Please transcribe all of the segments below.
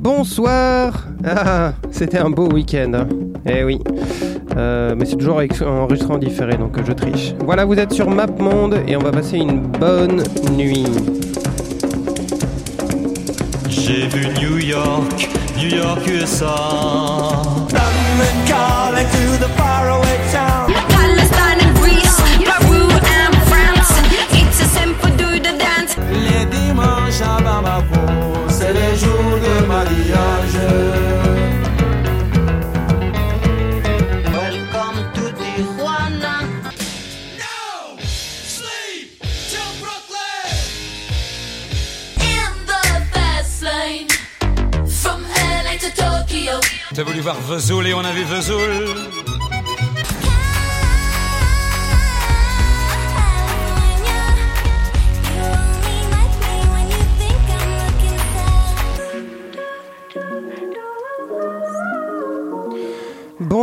Bonsoir Ah, c'était un beau week-end. hein. Eh oui. Euh, mais c'est toujours enregistré en différé, donc je triche. Voilà, vous êtes sur MapMonde et on va passer une bonne nuit. J'ai vu New York, New York USA. London calling to the faraway town. Palestine and Greece, Peru and France. It's a simple do the dance. Les dimanches à Bamako, T'as voulu voir Vesoul et on a vu Vesoul.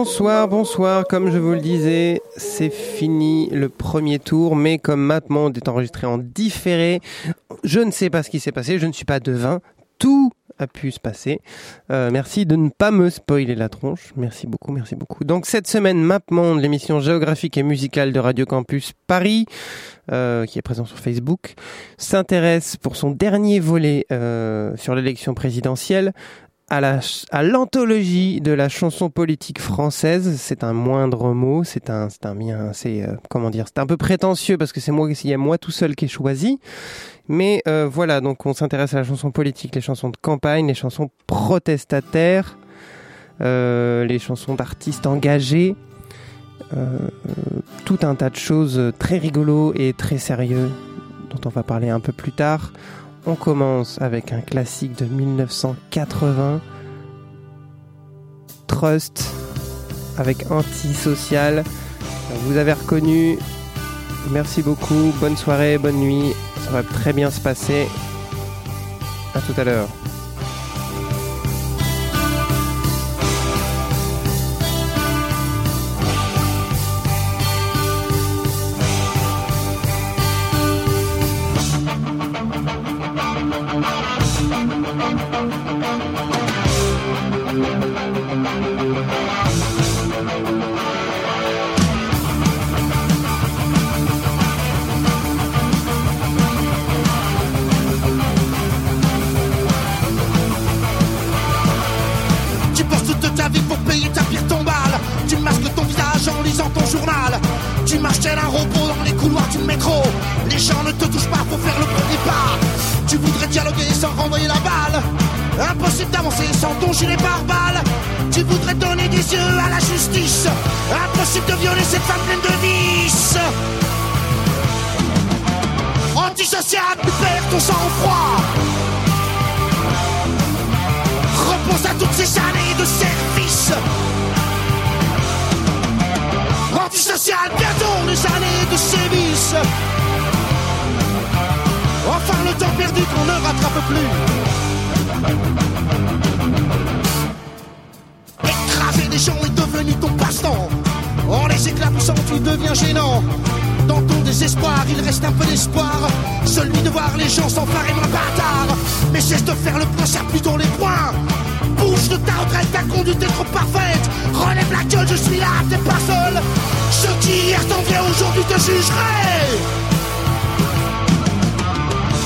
Bonsoir, bonsoir. Comme je vous le disais, c'est fini le premier tour, mais comme MapMonde est enregistré en différé, je ne sais pas ce qui s'est passé, je ne suis pas devin. Tout a pu se passer. Euh, merci de ne pas me spoiler la tronche. Merci beaucoup, merci beaucoup. Donc cette semaine, MapMonde, l'émission géographique et musicale de Radio Campus Paris, euh, qui est présent sur Facebook, s'intéresse pour son dernier volet euh, sur l'élection présidentielle à l'anthologie de la chanson politique française. C'est un moindre mot, c'est un c'est un bien, c'est euh, comment dire, c'est un peu prétentieux parce que c'est moi il y a moi tout seul qui ai choisi. Mais euh, voilà, donc on s'intéresse à la chanson politique, les chansons de campagne, les chansons protestataires, euh, les chansons d'artistes engagés, tout un tas de choses très rigolos et très sérieux dont on va parler un peu plus tard. On commence avec un classique de 1980, Trust, avec Antisocial. Vous avez reconnu. Merci beaucoup. Bonne soirée, bonne nuit. Ça va très bien se passer. À tout à l'heure. En les éclaboussant, tu deviens gênant. Dans ton désespoir, il reste un peu d'espoir. Celui de voir les gens s'emparer moins bâtard. Mais cesse de faire le point, serre plutôt les points. Bouge de ta retraite, ta conduite est trop parfaite. Relève la gueule, je suis là, t'es pas seul. Ceux qui hier t'enviaient aujourd'hui te jugeraient.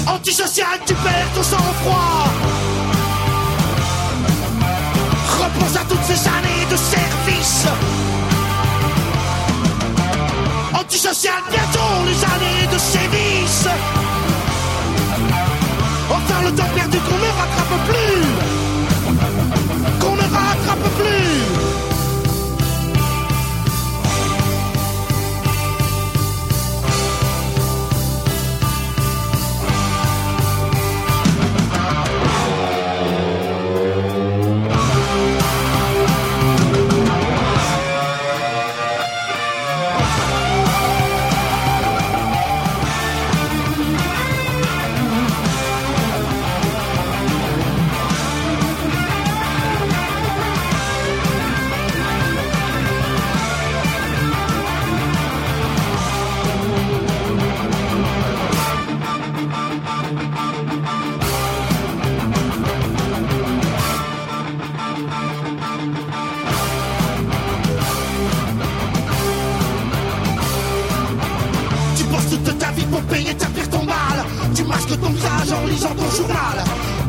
Antisocial, tu perds ton sang-froid. Repense à toutes ces années de service. Antisocial, bientôt les années de sévices. Enfin le temps perdu qu'on ne rattrape plus. Qu'on ne rattrape plus.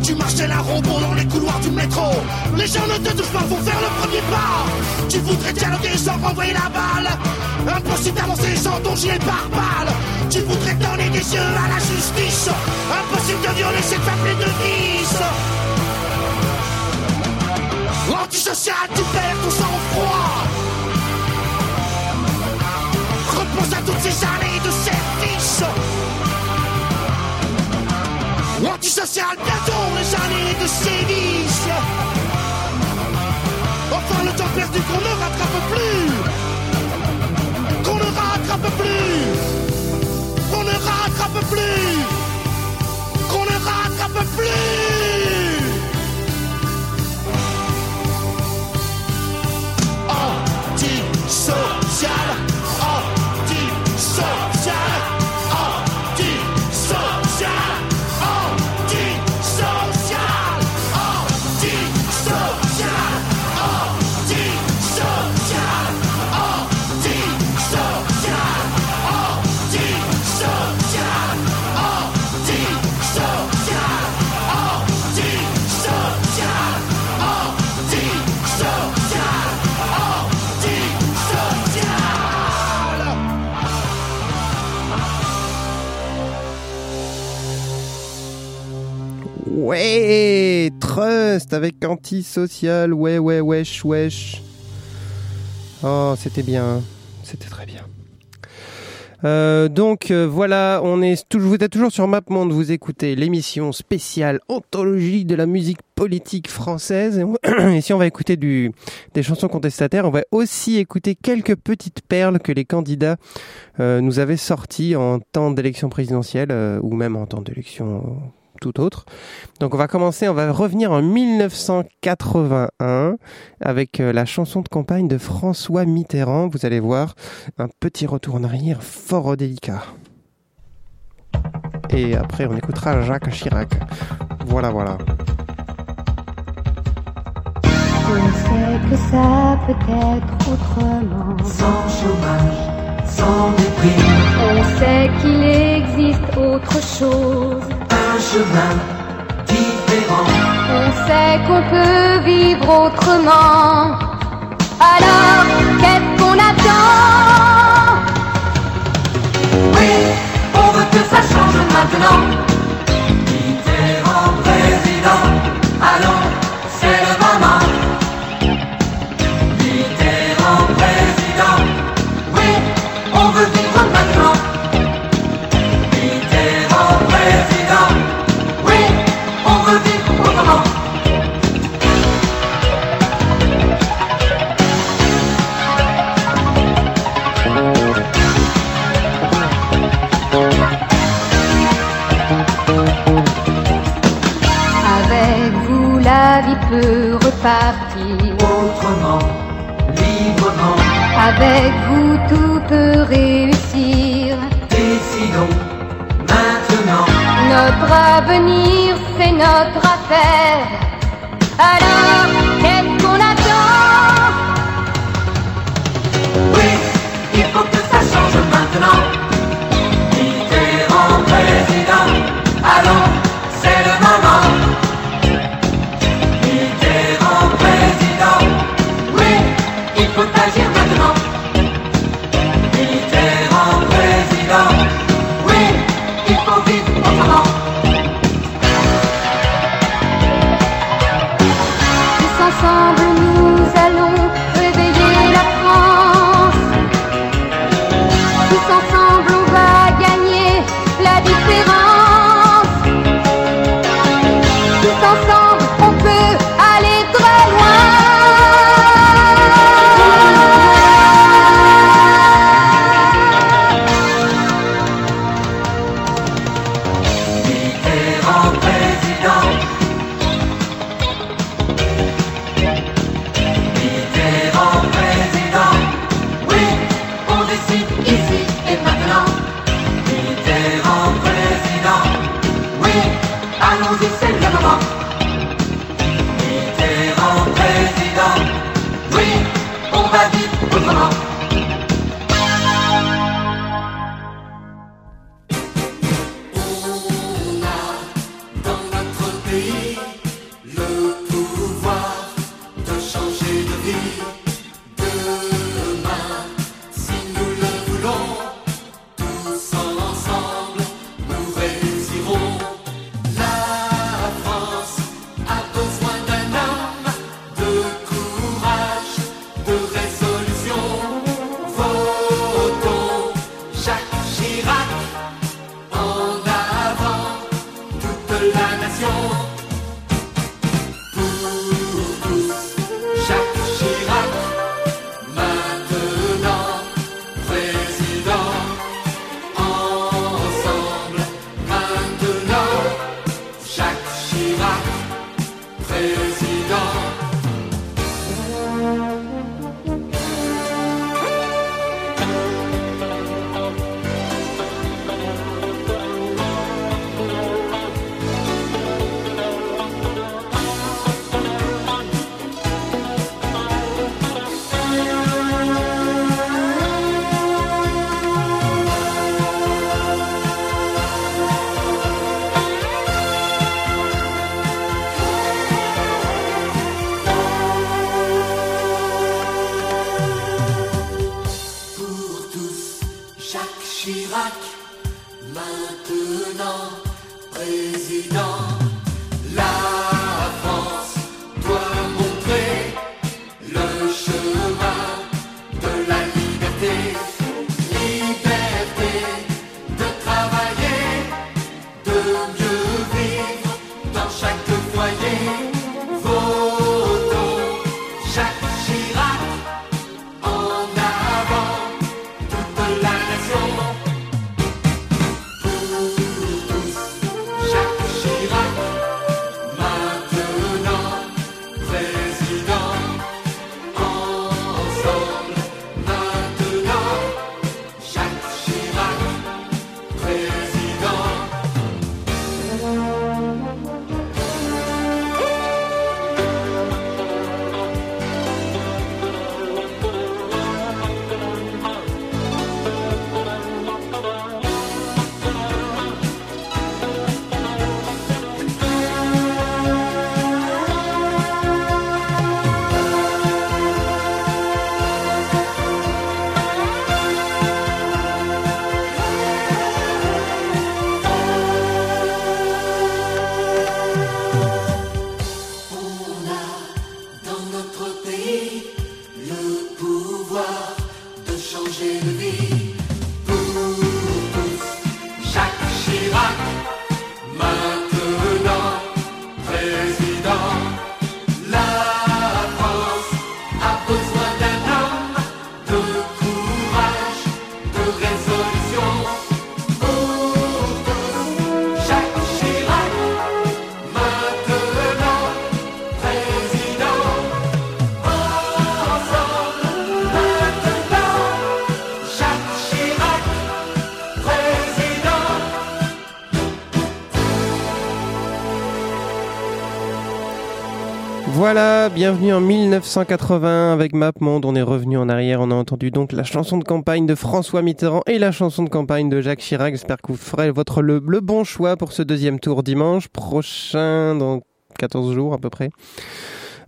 Tu marches tel un robot dans les couloirs du métro. Les gens ne te touchent pas, faut faire le premier pas. Tu voudrais dialoguer sans renvoyer la balle. Impossible d'avancer sans ton gilet pare-balles. Tu voudrais donner des yeux à la justice. Impossible de violer cette femme de vices. Antisocial, tu perds ton sang-froid. Repense à toutes ces années de service. Antisocial, bientôt les années de sévice. Enfin, le temps perdu qu'on ne rattrape plus. Qu'on ne rattrape plus. Qu'on ne rattrape plus. Qu'on ne rattrape plus. Ouais, Trust avec Antisocial, ouais, ouais, wesh, wesh. Oh, c'était bien, c'était très bien. Euh, donc euh, voilà, on est vous êtes toujours sur MapMonde, vous écoutez l'émission spéciale anthologie de la musique politique française. Et, on- si on va écouter des chansons contestataires, on va aussi écouter quelques petites perles que les candidats euh, nous avaient sorties en temps d'élection présidentielle ou même en temps d'élection tout autre. Donc on va commencer, on va revenir en 1981 avec euh, la chanson de campagne de François Mitterrand. Vous allez voir un petit retour en arrière fort délicat. Et après on écoutera Jacques Chirac. Voilà, voilà. On sait que ça peut être autrement. Sans chômage, sans déprime, On sait qu'il existe autre chose. Chemin différent. On sait qu'on peut vivre autrement. Alors, qu'est-ce qu'on attend? Oui, on veut que ça change maintenant. Mitterrand président, allons, la vie peut repartir. Autrement, librement, Avec vous, tout peut réussir. décidons maintenant. Notre avenir, c'est notre affaire. Alors, qu'est-ce qu'on attend? Oui, il faut que ça change maintenant. Bienvenue en 1980 avec MapMonde. On est revenu en arrière. On a entendu donc la chanson de campagne de François Mitterrand et la chanson de campagne de Jacques Chirac. J'espère que vous ferez votre le bon choix pour ce deuxième tour dimanche prochain dans 14 jours à peu près.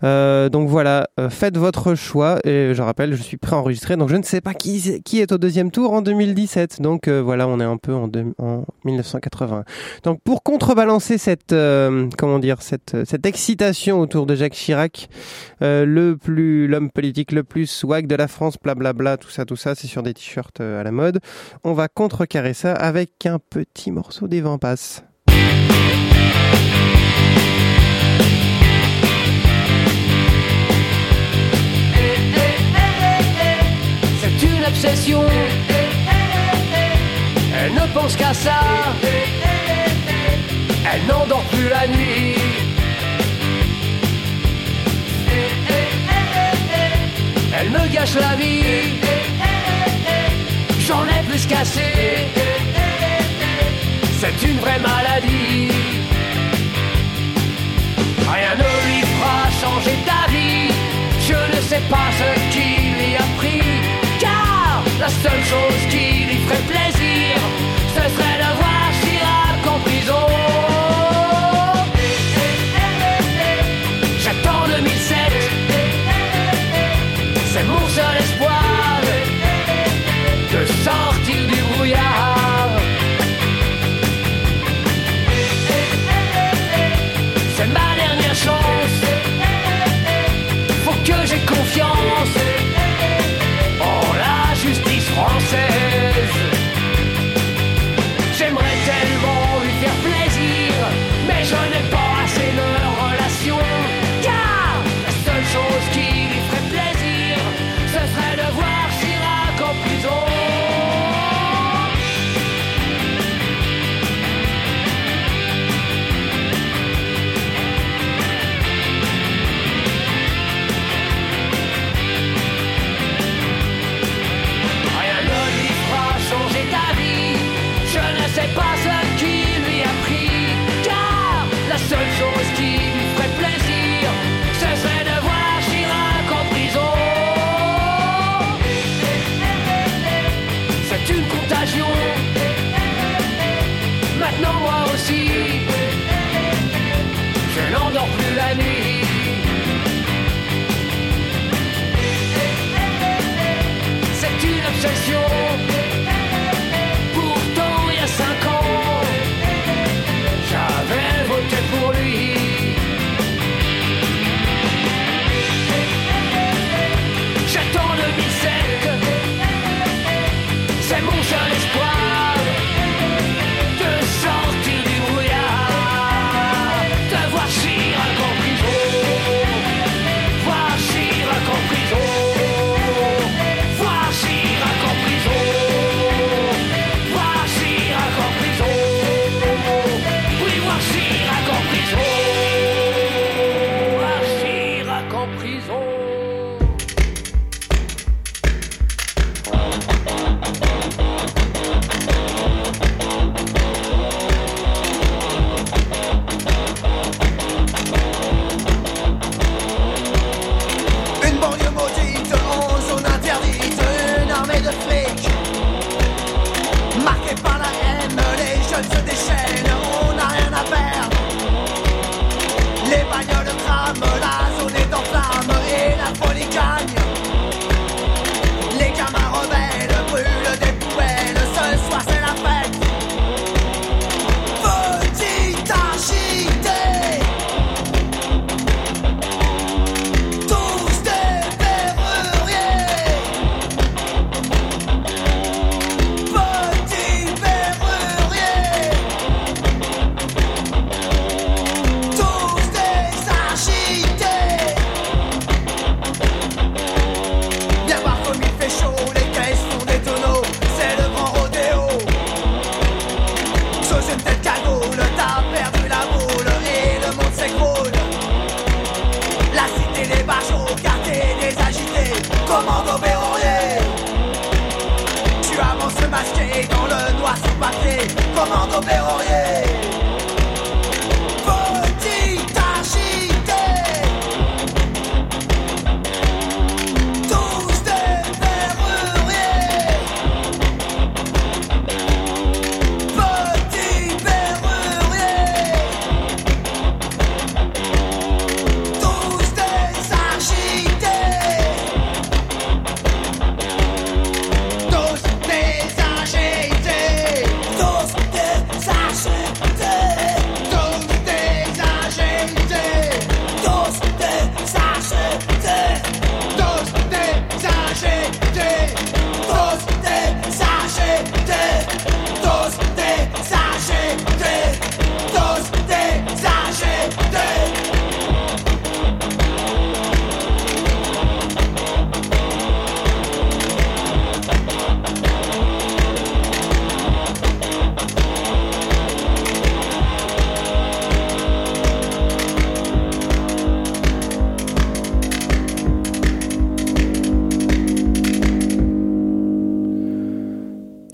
Euh, donc voilà, euh, faites votre choix. Et je rappelle, je suis préenregistré, donc je ne sais pas qui, qui est au deuxième tour en 2017. Donc euh, voilà, on est un peu en, en 1980. Donc pour contrebalancer cette, comment dire, cette, cette excitation autour de Jacques Chirac, le plus, l'homme politique le plus swag de la France, blablabla, tout ça, tout ça, c'est sur des t-shirts à la mode. On va contrecarrer ça avec un petit morceau des vents passent. La vie. J'en ai plus qu'assez. C'est une vraie maladie. Rien ne lui fera changer ta vie. Je ne sais pas ce qui lui a pris. Car la seule chose qui lui ferait plaisir, ce serait de voir Chirac en prison.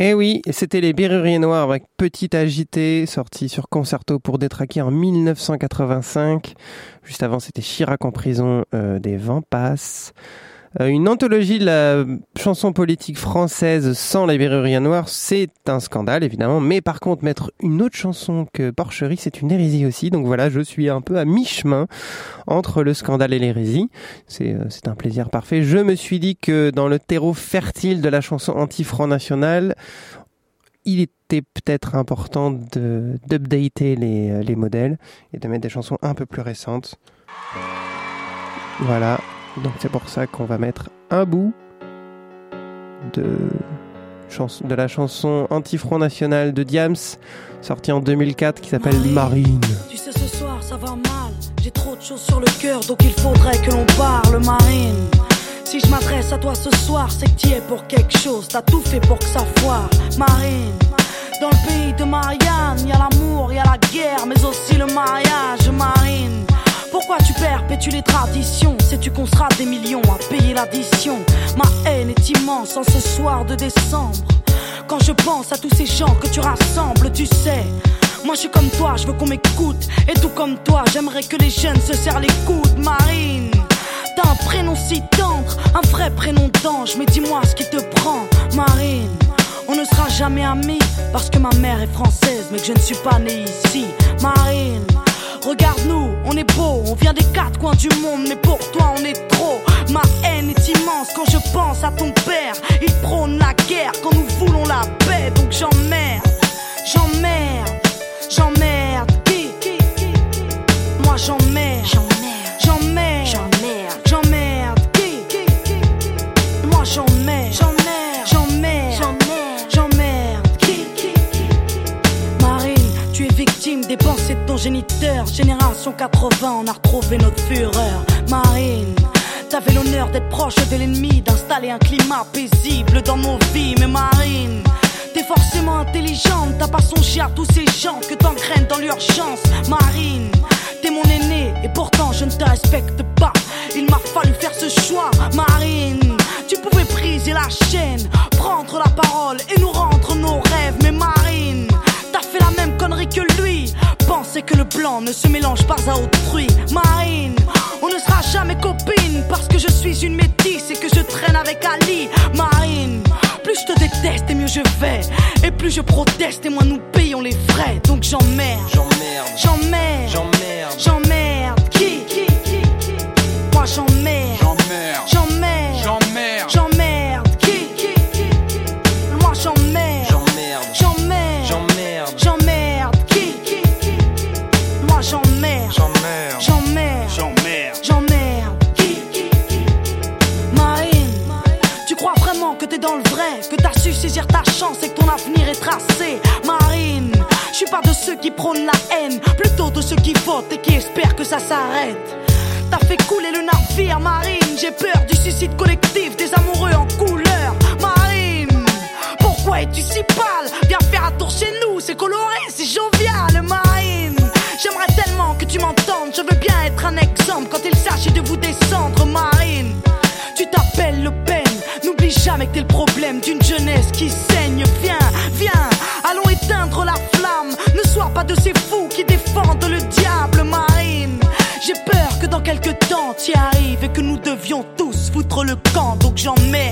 Eh oui, c'était les Berruriers Noirs avec Petit Agité, sorti sur Concerto pour détraquer en 1985. Juste avant, c'était Chirac en prison euh, des Vents Passes. Euh, une anthologie de la chanson politique française sans les Berruriers Noirs, c'est un scandale évidemment, mais par contre mettre une autre chanson que Porcherie, c'est une hérésie aussi. Donc voilà, je suis un peu à mi-chemin entre le scandale et l'hérésie. C'est euh, c'est un plaisir parfait. Je me suis dit que dans le terreau fertile de la chanson anti-Front National, il était peut-être important de d'updater les, euh, les modèles et de mettre des chansons un peu plus récentes. Voilà, donc c'est pour ça qu'on va mettre un bout de, de la chanson Anti-Front National de Diams, sortie en 2004, qui s'appelle Marine. Tu sais, ce soir, ça va mal. J'ai trop de choses sur le cœur, donc il faudrait que l'on parle, Marine. Si je m'adresse à toi ce soir, c'est que tu es pour quelque chose. T'as tout fait pour que ça foire, Marine. Dans le pays de Marianne, y a l'amour, y a la guerre, mais aussi le mariage, Marine. Pourquoi tu perpétues les traditions? Sais-tu qu'on sera des millions à payer l'addition? Ma haine est immense en ce soir de décembre. Quand je pense à tous ces gens que tu rassembles, tu sais. Moi je suis comme toi, je veux qu'on m'écoute. Et tout comme toi, j'aimerais que les jeunes se serrent les coudes, Marine. T'as un prénom si tendre, un vrai prénom d'ange. Mais dis-moi ce qui te prend, Marine. On ne sera jamais amis parce que ma mère est française, mais que je ne suis pas né ici, Marine. Regarde-nous, on est beau, on vient des quatre coins du monde, mais pour toi on est trop. Ma haine est immense quand je pense à ton père. Il prône la guerre quand nous voulons la paix, donc j'emmerde, j'emmerde, j'emmerde. Qui, Moi j'emmerde, pensées de ton géniteur. Génération 80, on a retrouvé notre fureur. Marine, t'avais l'honneur d'être proche de l'ennemi, d'installer un climat paisible dans nos vies. Mais Marine, t'es forcément intelligente, t'as pas songé à tous ces gens que t'engraines dans l'urgence. Marine, t'es mon aîné et pourtant je ne te respecte pas. Il m'a fallu faire ce choix, Marine. Tu pouvais briser la chaîne, prendre la parole et nous rendre nos rêves. Mais Marine, Que le blanc ne se mélange pas à autrui. Marine, on ne sera jamais copines parce que je suis une métisse et que je traîne avec Ali. Marine, plus je te déteste et mieux je vais. Et plus je proteste et moins nous payons les frais. Donc J'emmerde, j'emmerde, j'emmerde, ta chance et que ton avenir est tracé. Marine, je suis pas de ceux qui prônent la haine, plutôt de ceux qui votent et qui espèrent que ça s'arrête. T'as fait couler le navire, Marine. J'ai peur du suicide collectif des amoureux en couleur, Marine. Pourquoi es-tu si pâle? Viens faire un tour chez nous, c'est coloré, c'est jovial, Marine. J'aimerais tellement que tu m'entendes, je veux bien être un exemple quand il s'agit de vous descendre, Marine. Qui saigne. Viens, viens, allons éteindre la flamme. Ne sois pas de ces fous qui défendent le diable, Marine. J'ai peur que dans quelques temps t'y arrives et que nous devions tous foutre le camp. Donc j'emmerde, j'emmerde,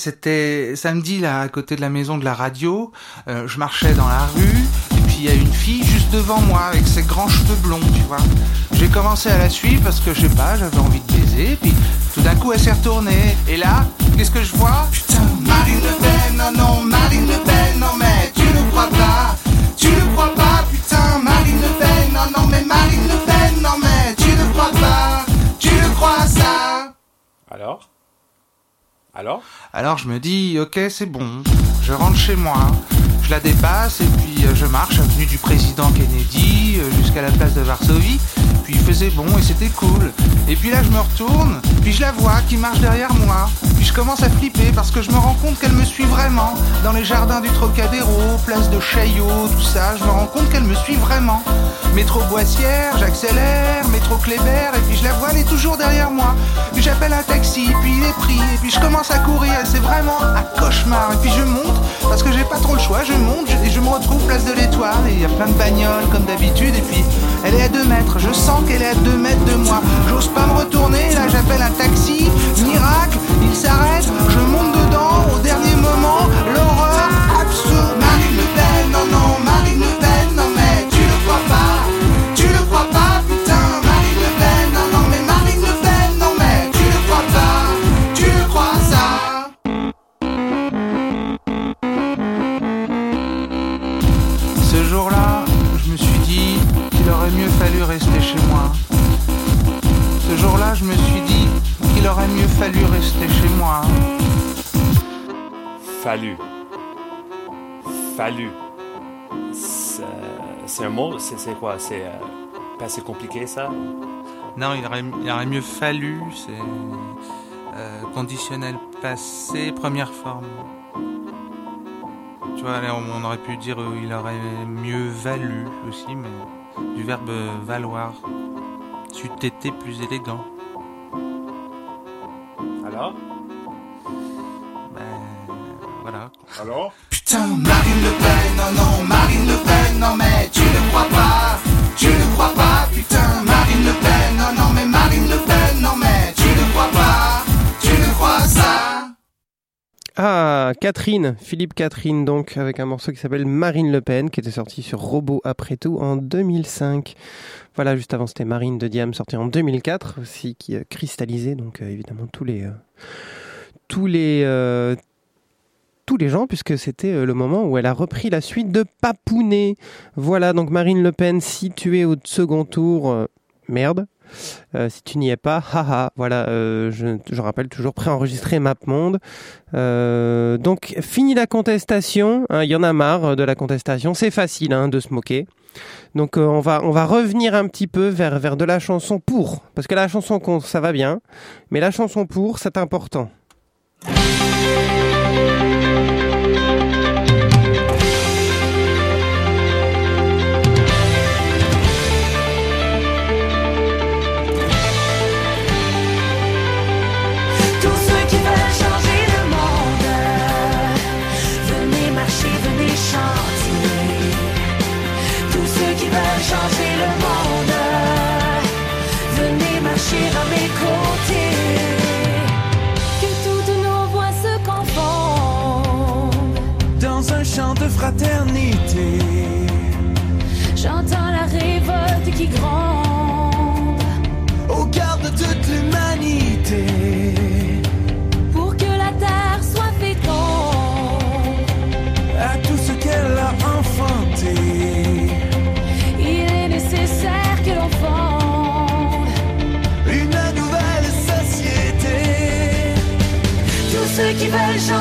c'était samedi là, à côté de la maison de la radio. Euh, je marchais dans la rue et puis il y a une fille juste devant moi avec ses grands cheveux blonds, tu vois. J'ai commencé à la suivre parce que je sais pas, j'avais envie de baiser. Puis tout d'un coup, elle s'est retournée. Et là, qu'est-ce que je vois? Putain, Marine Le Pen, non non, Marine Le Pen, non Alors? Je me dis, ok, c'est bon. Je rentre chez moi, je la dépasse et puis euh, je marche avenue du président Kennedy euh, jusqu'à la place de Varsovie. Puis il faisait bon et c'était cool. Et puis là je me retourne, puis je la vois qui marche derrière moi. Puis je commence à flipper parce que je me rends compte qu'elle me suit vraiment. Dans les jardins du Trocadéro, place de Chaillot, tout ça, je me rends compte qu'elle me suit vraiment. Métro Boissière, j'accélère, métro Kléber, et puis je la vois, elle est toujours derrière moi. Puis j'appelle un taxi, puis il est pris, et puis je commence à courir, c'est vraiment un cauchemar. Et puis je monte, parce que j'ai pas trop le choix, je monte, et je me retrouve place de l'Étoile, et il y a plein de bagnoles comme d'habitude, et puis elle est à 2 mètres, je sens qu'elle est à 2 mètres de moi. J'ose pas me retourner, là j'appelle un taxi, miracle, il s'arrête, je monte dedans, au dernier moment, l'horreur je me suis dit qu'il aurait mieux fallu rester chez moi. Fallu. Fallu. C'est un mot C'est quoi? C'est euh, pas assez compliqué ça? Non, il aurait, il aurait mieux fallu, c'est euh, conditionnel passé, première forme. Tu vois, on aurait pu dire euh, il aurait mieux valu aussi, mais du verbe valoir. Tu t'étais plus élégant. Ben, voilà. Alors? Putain, Marine Le Pen, non, non, Marine Le Pen, non, mais tu ne crois pas, Ah, Catherine, Philippe Catherine, donc, avec un morceau qui s'appelle Marine Le Pen, qui était sorti sur Robot après tout en 2005. Voilà, juste avant, c'était Marine de Diam, sorti en 2004 aussi, qui a cristallisé, donc, euh, évidemment, tous les. euh, tous les. euh, tous les gens, puisque c'était euh, le moment où elle a repris la suite de Papounet. Voilà, donc Marine Le Pen, si tu es au second tour, euh, merde. Euh, si tu n'y es pas, haha, voilà, euh, je, rappelle toujours préenregistré MapMonde. Euh, donc, fini la contestation, hein, il y en a marre de la contestation, c'est facile hein, de se moquer. Donc, euh, on, va, on va revenir un petit peu vers, vers de la chanson pour, parce que la chanson contre, ça va bien, mais la chanson pour, c'est important. Fraternité. J'entends la révolte qui gronde Au garde de toute l'humanité. pour que la terre soit féconde. À tout ce qu'elle a enfanté. Il est nécessaire que l'on fonde Une nouvelle société. tous ceux qui veulent changer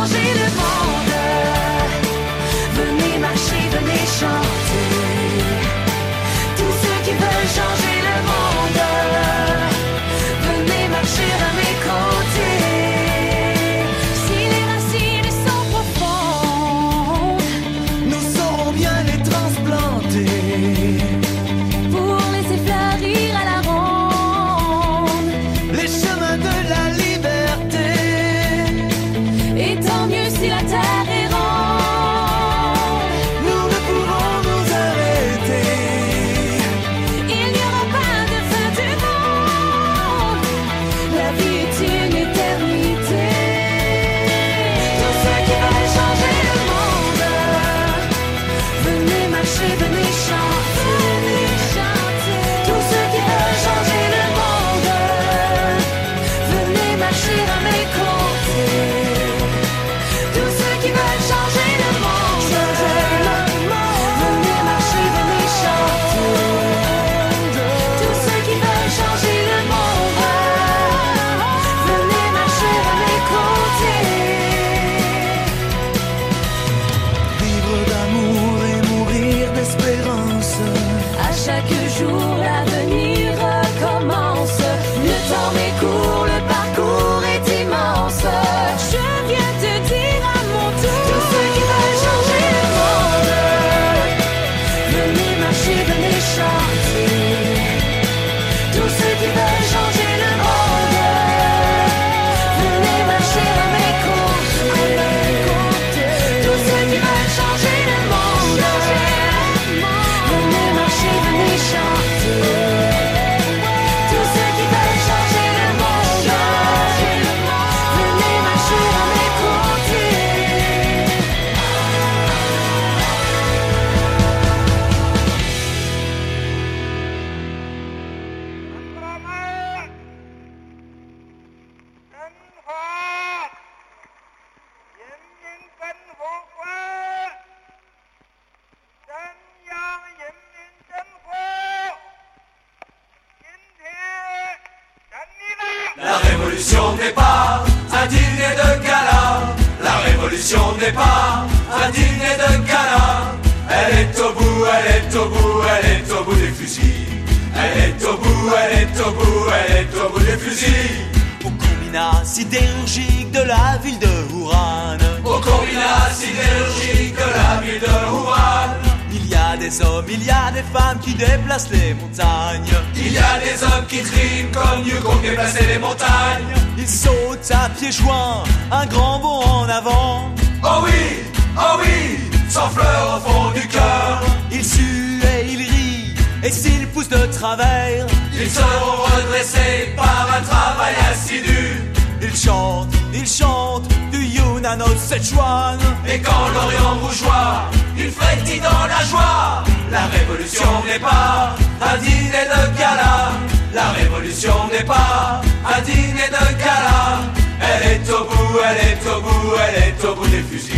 joints, un grand bond en avant. Oh oui, oh oui, sans fleurs au fond du cœur. Ils suent et ils rient, et s'ils poussent de travers, Ils seront redressés par un travail assidu. ils chantent, ils chantent du Yunnan au Sichuan. Et quand l'Orient rougeoie, il frétille dans la joie. La révolution n'est pas un dîner de gala. La révolution n'est pas un dîner de gala. Elle est au bout, elle est au bout, elle est au bout des fusils.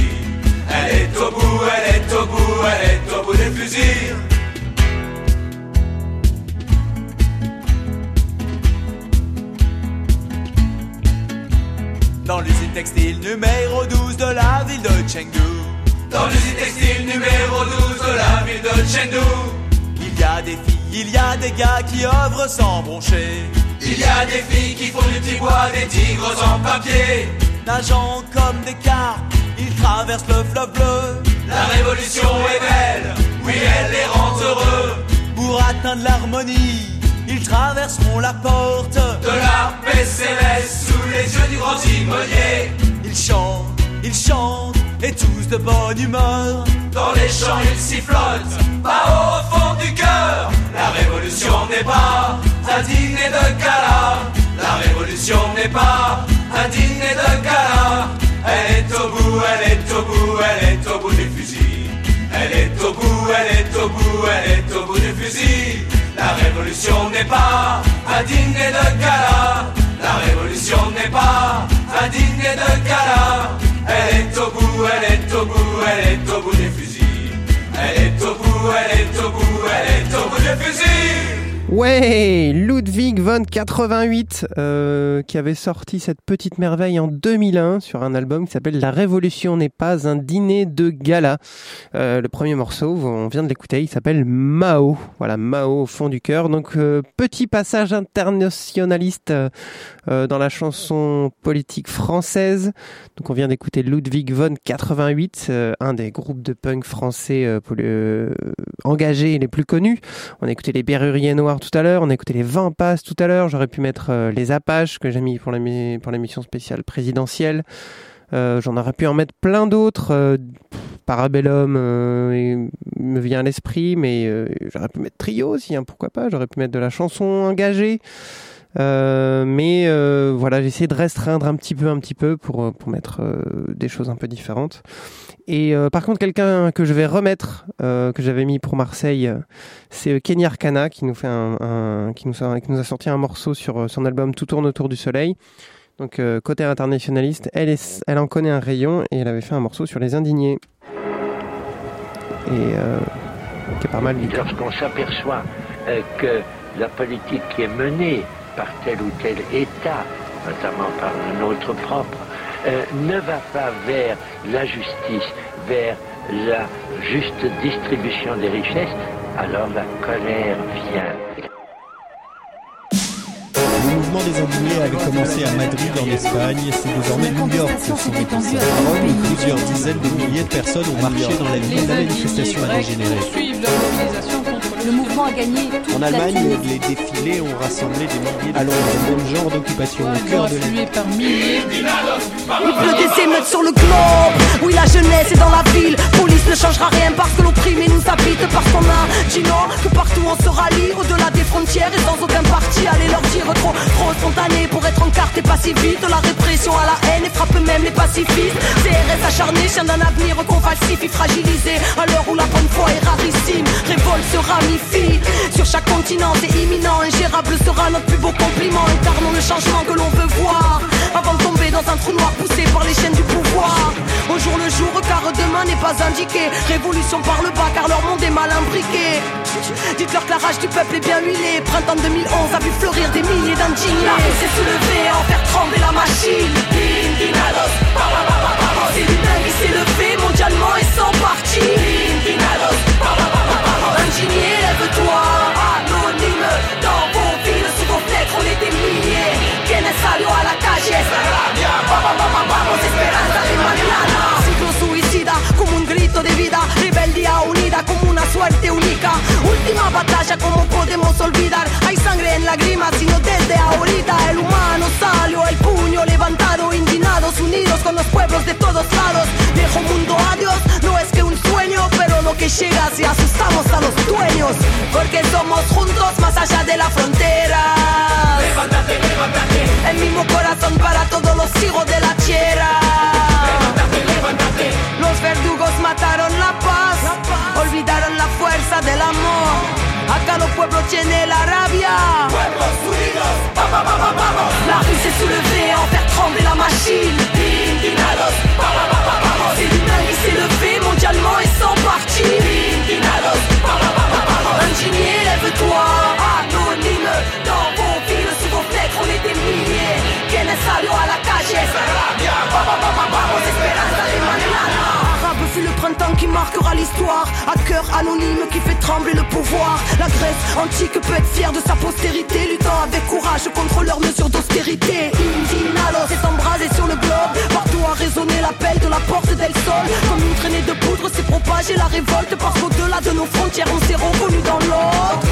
Elle est au bout, elle est au bout, elle est au bout des fusils. Dans l'usine textile numéro 12 de la ville de Chengdu. Dans l'usine textile numéro 12 de la ville de Chengdu. Il y a des filles, il y a des gars qui œuvrent sans broncher. Il y a des filles qui font du petit bois, des tigres en papier. Nageant comme des carpes, ils traversent le fleuve bleu. La révolution est belle, oui elle les rend heureux. Pour atteindre l'harmonie, ils traverseront la porte De la paix céleste sous les yeux du grand timonier. Ils chantent, ils chantent, et tous de bonne humeur. Dans les champs ils sifflotent, pas au fond du cœur. La révolution n'est pas un dîner de gala. La révolution n'est pas un dîner de gala. Elle est au bout, elle est au bout, elle est au bout des fusils. Elle est au bout, elle est au bout, elle est au bout des fusils. La révolution n'est pas un dîner de gala. La révolution n'est pas un dîner de gala. Elle est au bout, elle est au bout, elle est au bout des fusils. Elle est au bout, elle est au bout, elle est au bout des fusils. Ouais, Ludwig von 88, euh, qui avait sorti cette petite merveille en 2001 sur un album qui s'appelle La Révolution n'est pas un dîner de gala. Euh, le premier morceau, on vient de l'écouter, il s'appelle Mao. Voilà, Mao au fond du cœur. Donc euh, petit passage internationaliste euh, euh, dans la chanson politique française. Donc on vient d'écouter Ludwig von 88, euh, un des groupes de punk français engagés et les plus connus. On a écouté les Berruriers Noirs tout à l'heure, on a écouté les 20 passes tout à l'heure, j'aurais pu mettre euh, les Apaches que j'ai mis pour pour l'émission spéciale présidentielle. Euh, J'en aurais pu en mettre plein d'autres. euh, Parabellum me vient à l'esprit, mais j'aurais pu mettre Trio aussi, hein, pourquoi pas. J'aurais pu mettre de la chanson engagée. Mais voilà, j'ai essayé de restreindre un petit peu, un petit peu pour, mettre des choses un peu différentes. Et euh, par contre, quelqu'un que je vais remettre, euh, que j'avais mis pour Marseille, euh, c'est Kenny Arcana qui nous fait un, qui, nous a, qui sorti un morceau sur son album Tout tourne autour du soleil. Donc côté internationaliste, elle, en connaît un rayon et elle avait fait un morceau sur les indignés. Et qui est pas mal. Lorsqu'on s'aperçoit que la politique qui est menée par tel ou tel État, notamment par le nôtre propre, euh, ne va pas vers la justice, vers la juste distribution des richesses, alors la colère vient. Le mouvement des indignés avait commencé à Madrid en Espagne, c'est désormais New York qui est passé. À Rome, plusieurs dizaines de milliers de personnes ont marché dans la ville. La manifestation a dégénéré. Le mouvement a gagné toute En la Allemagne, les défilés ont rassemblé des milliers de Alors, le même genre d'occupation au cœur de Il pleut des émeutes sur le globe. Oui la jeunesse est dans la ville. Police ne changera rien parce que l'opprimé nous habite Parce qu'on a dit non que partout on se rallie Au-delà des frontières et sans aucun parti. Allez leur dire trop, trop spontané pour être en carte et pas si vite. La répression à la haine les pacifistes. CRS acharné, chien d'un avenir qu'on falsifie Fragilisé. À l'heure où la bonne foi est rarissime Révolte se ramifie. Sur chaque continent c'est imminent Ingérable sera notre plus beau compliment. Incarnons le changement que l'on veut voir. Avant de tomber dans un trou noir poussé par les chaînes du pouvoir. Au jour le jour car demain n'est pas indiqué. Révolution par le bas car leur monde est mal imbriqué. Dites-leur que la rage du peuple est bien huilée. Printemps 2011 a vu fleurir des milliers d'indignés La s'est soulevée en faire trembler la machine Ba, ba, ba, ba. C'est l'humain qui s'est levé mondialement et sans parti Indignados, ba, ba, ba, ba, ba, ba. Indigné, lève-toi Anonyme dans vos villes, sous vos fenêtres on est des milliers Quienes salió a la calle Vamos, vamos, vamos, esperanza de mañana Ciclo suicida como un grito de vida Rebeldía unida como una suerte única Última batalla, ¿cómo podemos olvidar? Hay sangre en lágrimas, sino desde ahorita El humano salió, el puño levantado Unidos con los pueblos de todos lados. Viejo mundo, adiós, no es que un sueño Pero lo que llega si asustamos a los dueños. Porque somos juntos más allá de la frontera Levántate, levántate. El mismo corazón para todos los hijos de la tierra. Levántate, levántate. Los verdugos mataron la paz. Olvidaron la fuerza del amor Acá los pueblos tienen la rabia Pueblos unidos, vamos, vamos, vamos La rue s'est soulevée en faire trembler la machine. Indignados, vamos, vamos, vamos C'est qui s'est levé mondialement et sans parti Indignados, vamos, vamos, vamos lève-toi Anonyme dans vos villes, sous vos fenêtres on est des milliers Quienes salió a la calle Vamos, vamos, vamos, esperanza Arabe qui marquera l'histoire. Cœur anonyme qui fait trembler le pouvoir. La Grèce antique peut être fière de sa postérité. Luttant avec courage contre leurs mesures d'austérité Indignados s'est embrasé sur le globe. Partout a résonné l'appel de la porte del sol. Comme une traînée de poudre s'est propagée la révolte. Parce qu'au-delà de nos frontières on s'est reconnus dans l'autre.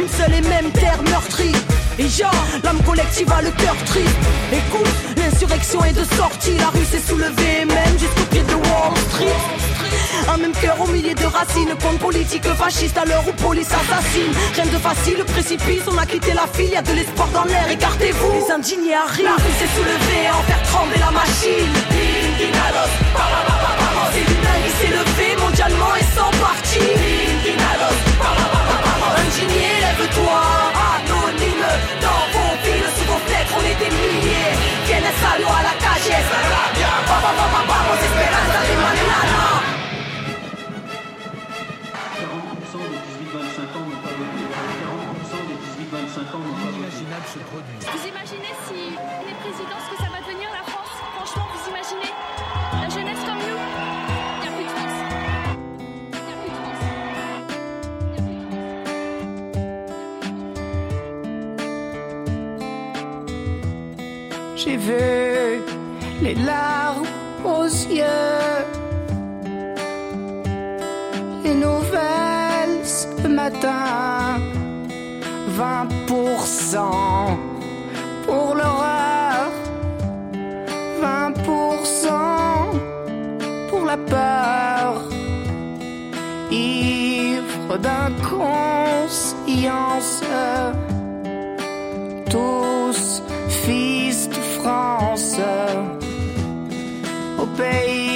Une seule et même terre meurtrie. Et genre, l'âme collective a le cœur triste. Écoute, l'insurrection est de sortie. La rue s'est soulevée même jusqu'au pied de Wall Street un même cœur au milieu de racines Contre politique fasciste à l'heure où police assassine. Rien de facile, le précipice, on a quitté la file Y de l'espoir dans l'air, écartez-vous. Les indignés arrivent La rue s'est soulevée en faire trembler la machine. Qui s'est levé mondialement Vous imaginez si les présidents, ce que ça va devenir la France? Franchement, vous imaginez? La jeunesse comme nous? Il n'y a plus de France. Il n'y a plus de France. J'ai vu les larmes aux yeux, les nouvelles ce matin. 20% pour l'horreur, 20% pour la peur, ivre d'inconscience, tous fils de France, au pays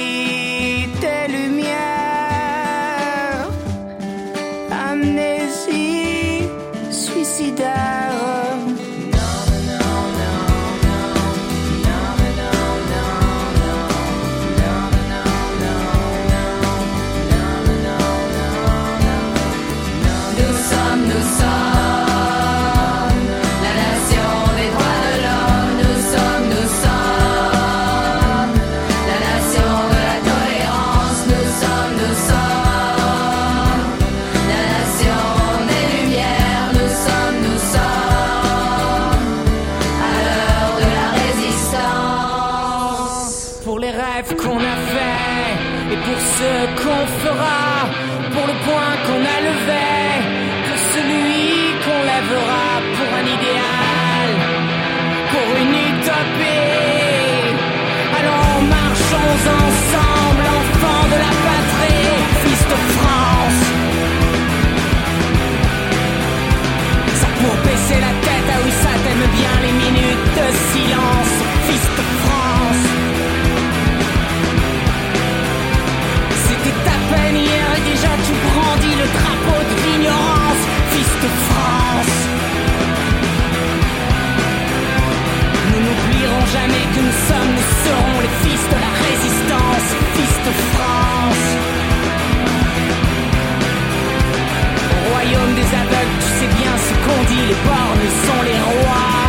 tu sais bien ce qu'on dit, les bornes sont les rois.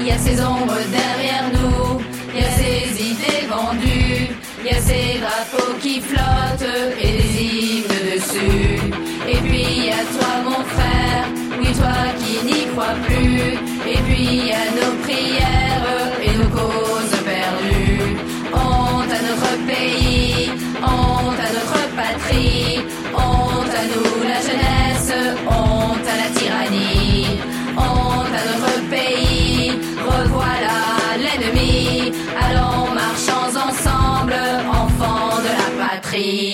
Il y a ces ombres derrière nous, il y a ces idées vendues, il y a ces drapeaux qui flottent et des hymnes dessus. Et puis il y a toi mon frère, oui toi qui n'y crois plus. Et puis il y a nos prières et nos causes la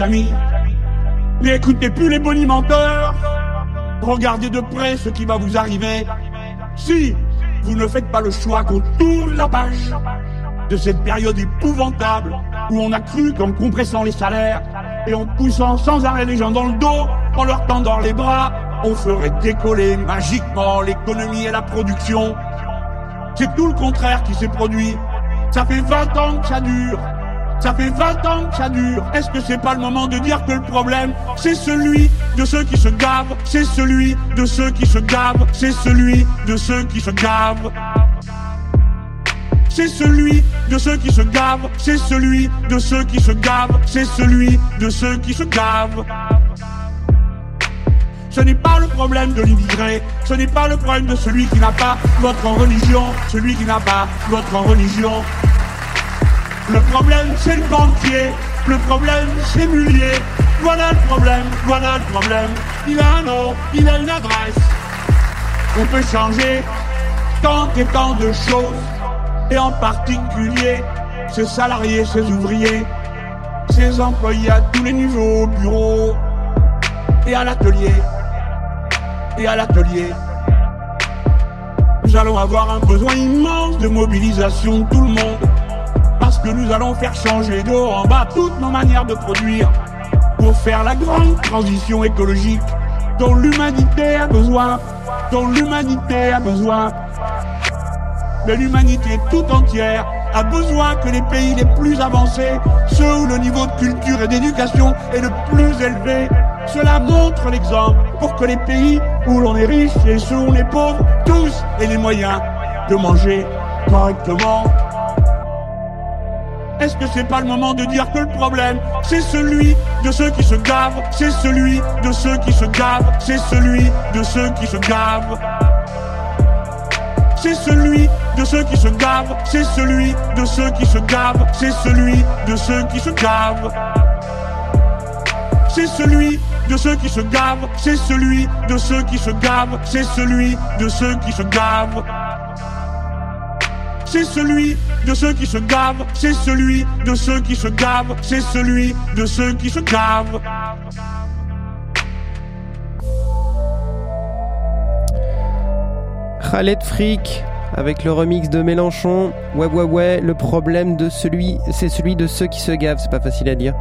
amis. N'écoutez plus les bonimenteurs. Regardez de près ce qui va vous arriver. Si vous ne faites pas le choix qu'on tourne la page de cette période épouvantable où on a cru qu'en compressant les salaires et en poussant sans arrêt les gens dans le dos, en leur tendant les bras, on ferait décoller magiquement l'économie et la production. C'est tout le contraire qui s'est produit. Ça fait 20 ans que ça dure. Ça fait 20 ans que ça dure. Est-ce que c'est pas le moment de dire que le problème, c'est celui de ceux qui se gavent, c'est celui de ceux qui se gavent, c'est celui de ceux qui se gavent. C'est celui de ceux qui se gavent, c'est celui de ceux qui se gavent, c'est celui de ceux qui se gavent. Ce n'est pas le problème de l'immigré, ce n'est pas le problème de celui qui n'a pas votre religion, celui qui n'a pas votre religion. Le problème, c'est le banquier. Le problème, c'est Mullier. Voilà le problème, voilà le problème. Il a un nom, il a une adresse. On peut changer tant et tant de choses. Et en particulier, ses salariés, ses ouvriers, ses employés à tous les niveaux, au bureau et à l'atelier. Et à l'atelier. Nous allons avoir un besoin immense de mobilisation tout le monde que nous allons faire changer de haut en bas toutes nos manières de produire pour faire la grande transition écologique dont l'humanité a besoin, dont l'humanité a besoin. Mais l'humanité tout entière a besoin que les pays les plus avancés, ceux où le niveau de culture et d'éducation est le plus élevé, cela montre l'exemple pour que les pays où l'on est riche et ceux où on est pauvre, tous aient les moyens de manger correctement. Est-ce que c'est pas le moment de dire que le problème, c'est celui de ceux qui se gavent, c'est celui de ceux qui se gavent, c'est celui de ceux qui se gavent. C'est celui de ceux qui se gavent, c'est celui de ceux qui se gavent, c'est celui de ceux qui se gavent. C'est celui de ceux qui se gavent, c'est celui de ceux qui se gavent, c'est celui de ceux qui se gavent. De ceux qui se gavent, c'est celui de ceux qui se gavent, c'est celui de ceux qui se gavent. Khaled Frick avec le remix de Mélenchon. Ouais, ouais, ouais, le problème de celui, c'est celui de ceux qui se gavent, c'est pas facile à dire.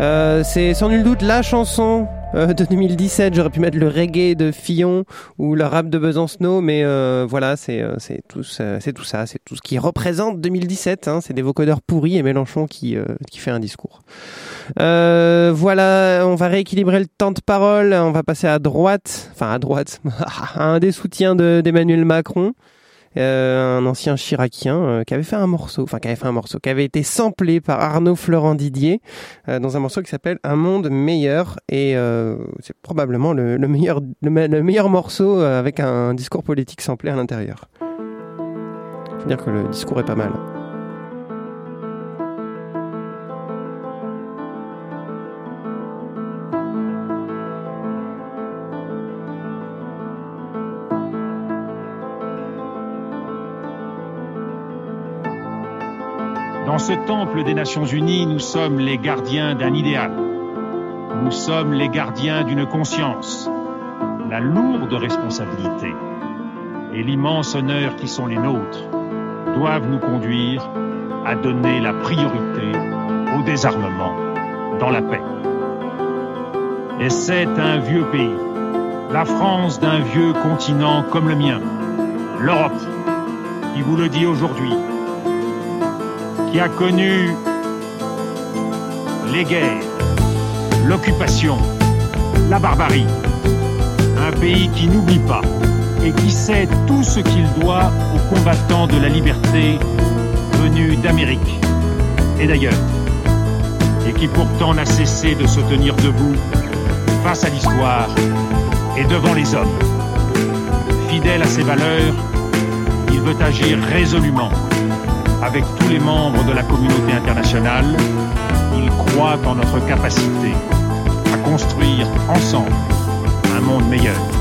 Euh, c'est sans nul doute la chanson Euh, de 2017, j'aurais pu mettre le reggae de Fillon ou le rap de Besancenot, mais euh, voilà, c'est euh, tout, c'est tout ça, c'est tout ce qui représente 2017. Hein, c'est des vocodeurs pourris et Mélenchon qui, euh, qui fait un discours. Euh, voilà, on va rééquilibrer le temps de parole. On va passer à droite, enfin à droite, à un des soutiens de- d'Emmanuel Macron. Euh, un ancien Chiracien euh, qui avait fait un morceau, enfin qui avait fait un morceau, qui avait été samplé par Arnaud Florent Didier euh, dans un morceau qui s'appelle Un monde meilleur et euh, c'est probablement le, le meilleur le, me- le meilleur morceau euh, avec un discours politique samplé à l'intérieur. Faut dire que le discours est pas mal. Dans ce temple des Nations Unies, nous sommes les gardiens d'un idéal. Nous sommes les gardiens d'une conscience. La lourde responsabilité et l'immense honneur qui sont les nôtres doivent nous conduire à donner la priorité au désarmement dans la paix. Et c'est un vieux pays, la France d'un vieux continent comme le mien, l'Europe, qui vous le dit aujourd'hui, qui a connu les guerres, l'occupation, la barbarie. Un pays qui n'oublie pas et qui sait tout ce qu'il doit aux combattants de la liberté venus d'Amérique et d'ailleurs. Et qui pourtant n'a cessé de se tenir debout face à l'histoire et devant les hommes. Fidèle à ses valeurs, il veut agir résolument avec tous les membres de la communauté internationale, il croit en notre capacité à construire ensemble un monde meilleur.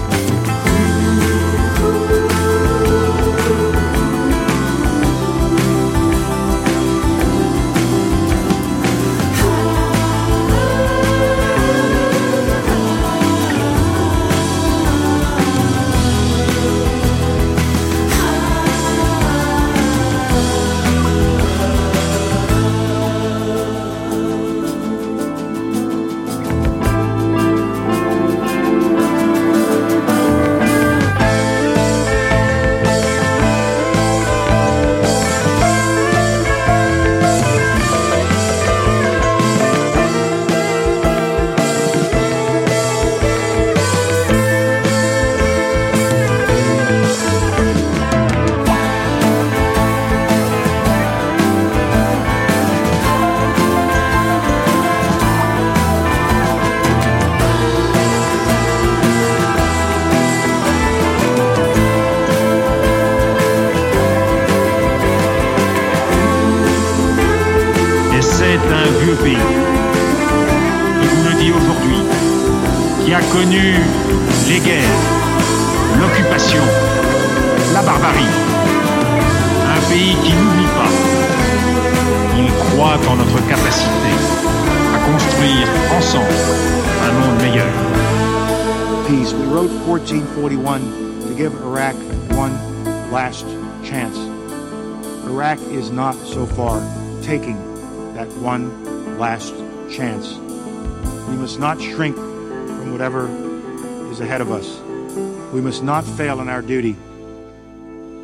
C'est un vieux pays qui vous le dit aujourd'hui, qui a connu les guerres, l'occupation, la barbarie. Un pays qui n'oublie pas. Il croit en notre capacité à construire ensemble un monde meilleur. peace. We wrote 1441 to give Iraq one last chance. Iraq is not so far taking that one last chance. We must not shrink from whatever is ahead of us. We must not fail in our duty.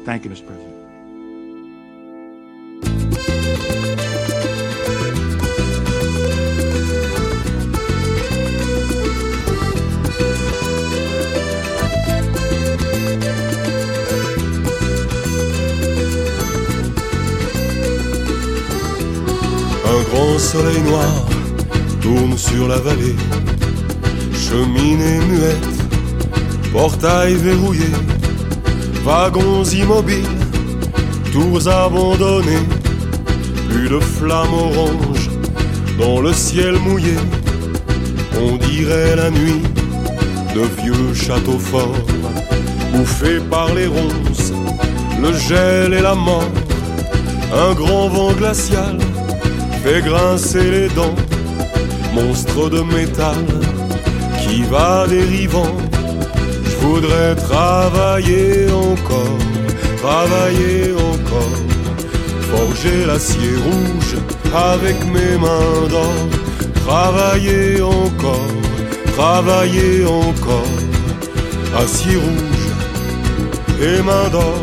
Thank you, Mr. President. Soleil noir tourne sur la vallée. Cheminée muette, portail verrouillé, wagons immobiles, tours abandonnées, plus de flammes oranges dans le ciel mouillé. On dirait la nuit de vieux châteaux forts, bouffés par les ronces, le gel et la mort. Un grand vent glacial fait grincer les dents, monstre de métal qui va dérivant. Je voudrais travailler encore, travailler encore, forger l'acier rouge avec mes mains d'or, travailler encore, travailler encore. Acier rouge et main d'or,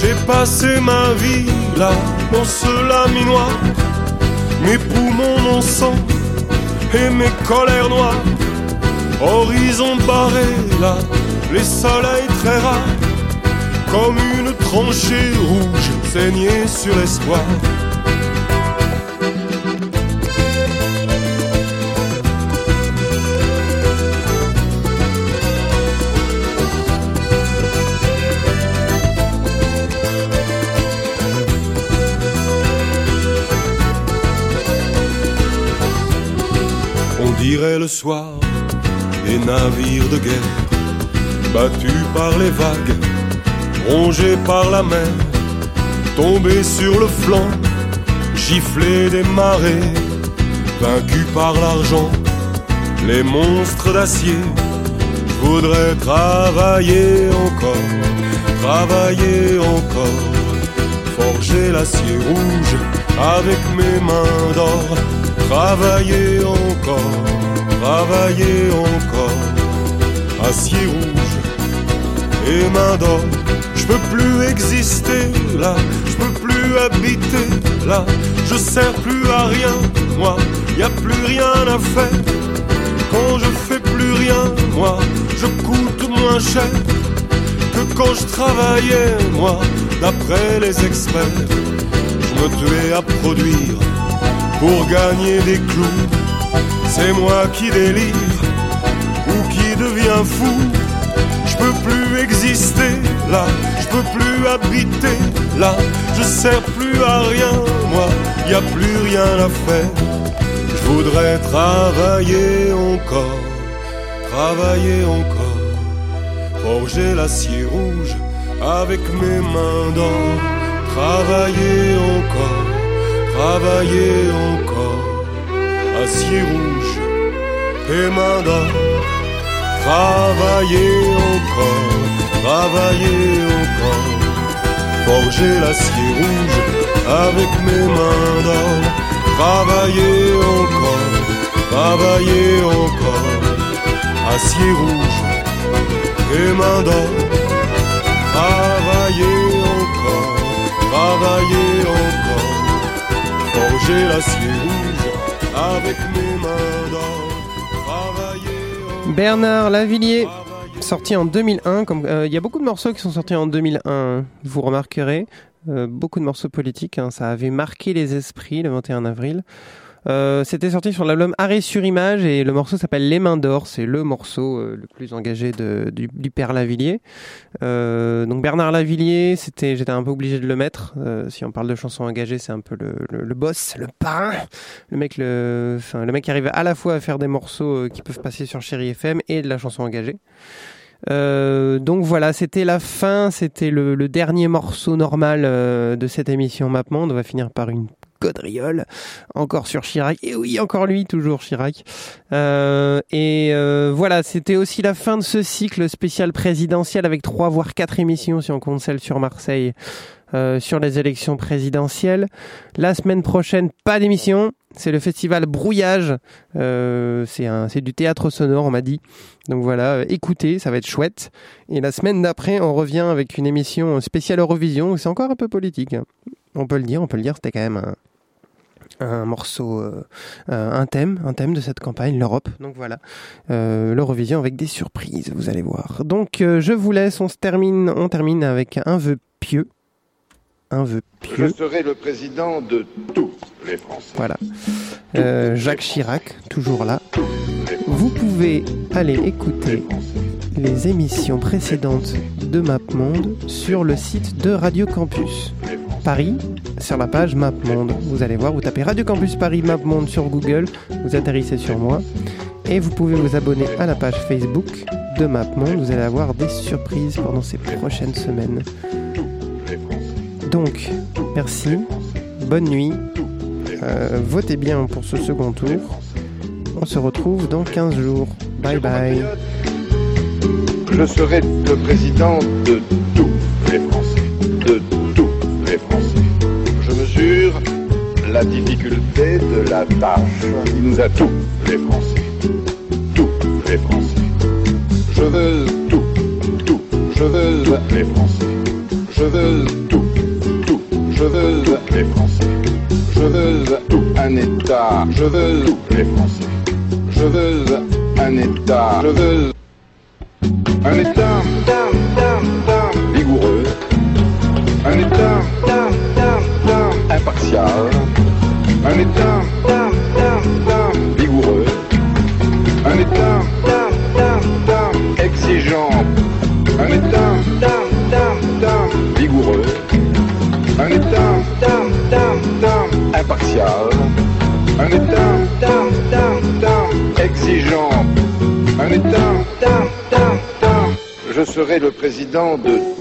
j'ai passé ma vie là dans ce laminoir. Mes poumons, mon sang et mes colères noires. Horizon barré là, les soleils très rares. Comme une tranchée rouge saignée sur l'espoir. Le soir des navires de guerre, battus par les vagues, rongés par la mer, tombés sur le flanc, giflés des marées, vaincus par l'argent, les monstres d'acier. Je voudrais travailler encore, travailler encore, forger l'acier rouge avec mes mains d'or, travailler encore, travailler encore, acier rouge et main d'or. Je peux plus exister là, je peux plus habiter là, je sers plus à rien, moi, y a plus rien à faire. Quand je fais plus rien, moi, je coûte moins cher que quand je travaillais, moi, d'après les experts. Je me tuais à produire pour gagner des clous. C'est moi qui délire ou qui devient fou. Je peux plus exister là, je peux plus habiter là, je sers plus à rien, moi, y a plus rien à faire. Je voudrais travailler encore, travailler encore, forger l'acier rouge avec mes mains d'or, travailler encore, travailler encore, acier rouge et mains d'or. Travailler encore, travailler encore, forger l'acier rouge avec mes mains d'or. Travailler encore, travailler encore, acier rouge et mains d'or. Travailler encore, travailler encore, forger l'acier rouge avec mes mains d'or. Bernard Lavillier, sorti en 2001. comme- euh, Il y a beaucoup de morceaux qui sont sortis en 2001, vous remarquerez. Euh, beaucoup de morceaux politiques, hein, ça avait marqué les esprits le 21 avril. Euh, C'était sorti sur l'album Arrêt sur image et le morceau s'appelle Les Mains d'Or. C'est le morceau euh, le plus engagé de, du, du père Lavillier. Euh, donc Bernard Lavillier, c'était, j'étais un peu obligé de le mettre. Euh, si on parle de chansons engagées, c'est un peu le, le, le boss, le parrain, le mec, le, enfin le mec qui arrive à la fois à faire des morceaux qui peuvent passer sur Chéri FM et de la chanson engagée. Euh, donc voilà, c'était la fin, c'était le, le dernier morceau normal de cette émission MapMonde. On va finir par une quadriole, encore sur Chirac. Et oui, encore lui, toujours Chirac. Euh, et euh, voilà, c'était aussi la fin de ce cycle spécial présidentiel avec trois voire quatre émissions si on compte celle sur Marseille. euh, sur les élections présidentielles. La semaine prochaine, pas d'émission. C'est le festival Brouillage. Euh, c'est du théâtre sonore, on m'a dit. Donc voilà, écoutez, ça va être chouette. Et la semaine d'après, on revient avec une émission spéciale Eurovision. C'est encore un peu politique. hein. On peut le dire, on peut le dire. C'était quand même un, un morceau, euh, un thème, un thème de cette campagne, l'Europe. Donc voilà, euh, l'Eurovision avec des surprises, vous allez voir. Donc euh, je vous laisse, on se termine, on termine avec un vœu pieux, un vœu Je pieux. serai le président de tous les Français. Voilà. Euh, Jacques Chirac, toujours là. Vous pouvez aller écouter les émissions précédentes de MapMonde sur le site de Radio Campus Paris, sur la page MapMonde. Vous allez voir, vous tapez Radio Campus Paris MapMonde sur Google, vous atterrissez sur moi. Et vous pouvez vous abonner à la page Facebook de MapMonde. Vous allez avoir des surprises pendant ces prochaines semaines. Donc, merci, bonne nuit. Euh, votez bien pour ce second tour. On se retrouve dans 15 jours. Bye bye. Je serai le président de tous les Français. De tous les Français. Je mesure la difficulté de la tâche qui nous a tous les Français. Tous les Français. Je veux tout, tout. Je veux les Français. Je veux tout. Je veux les Français. Je veux tout un État. Je veux tous les Français. Je veux un État. Je veux un État vigoureux. Un État impartial. Un État un État exigeant, un État. Je serai le président de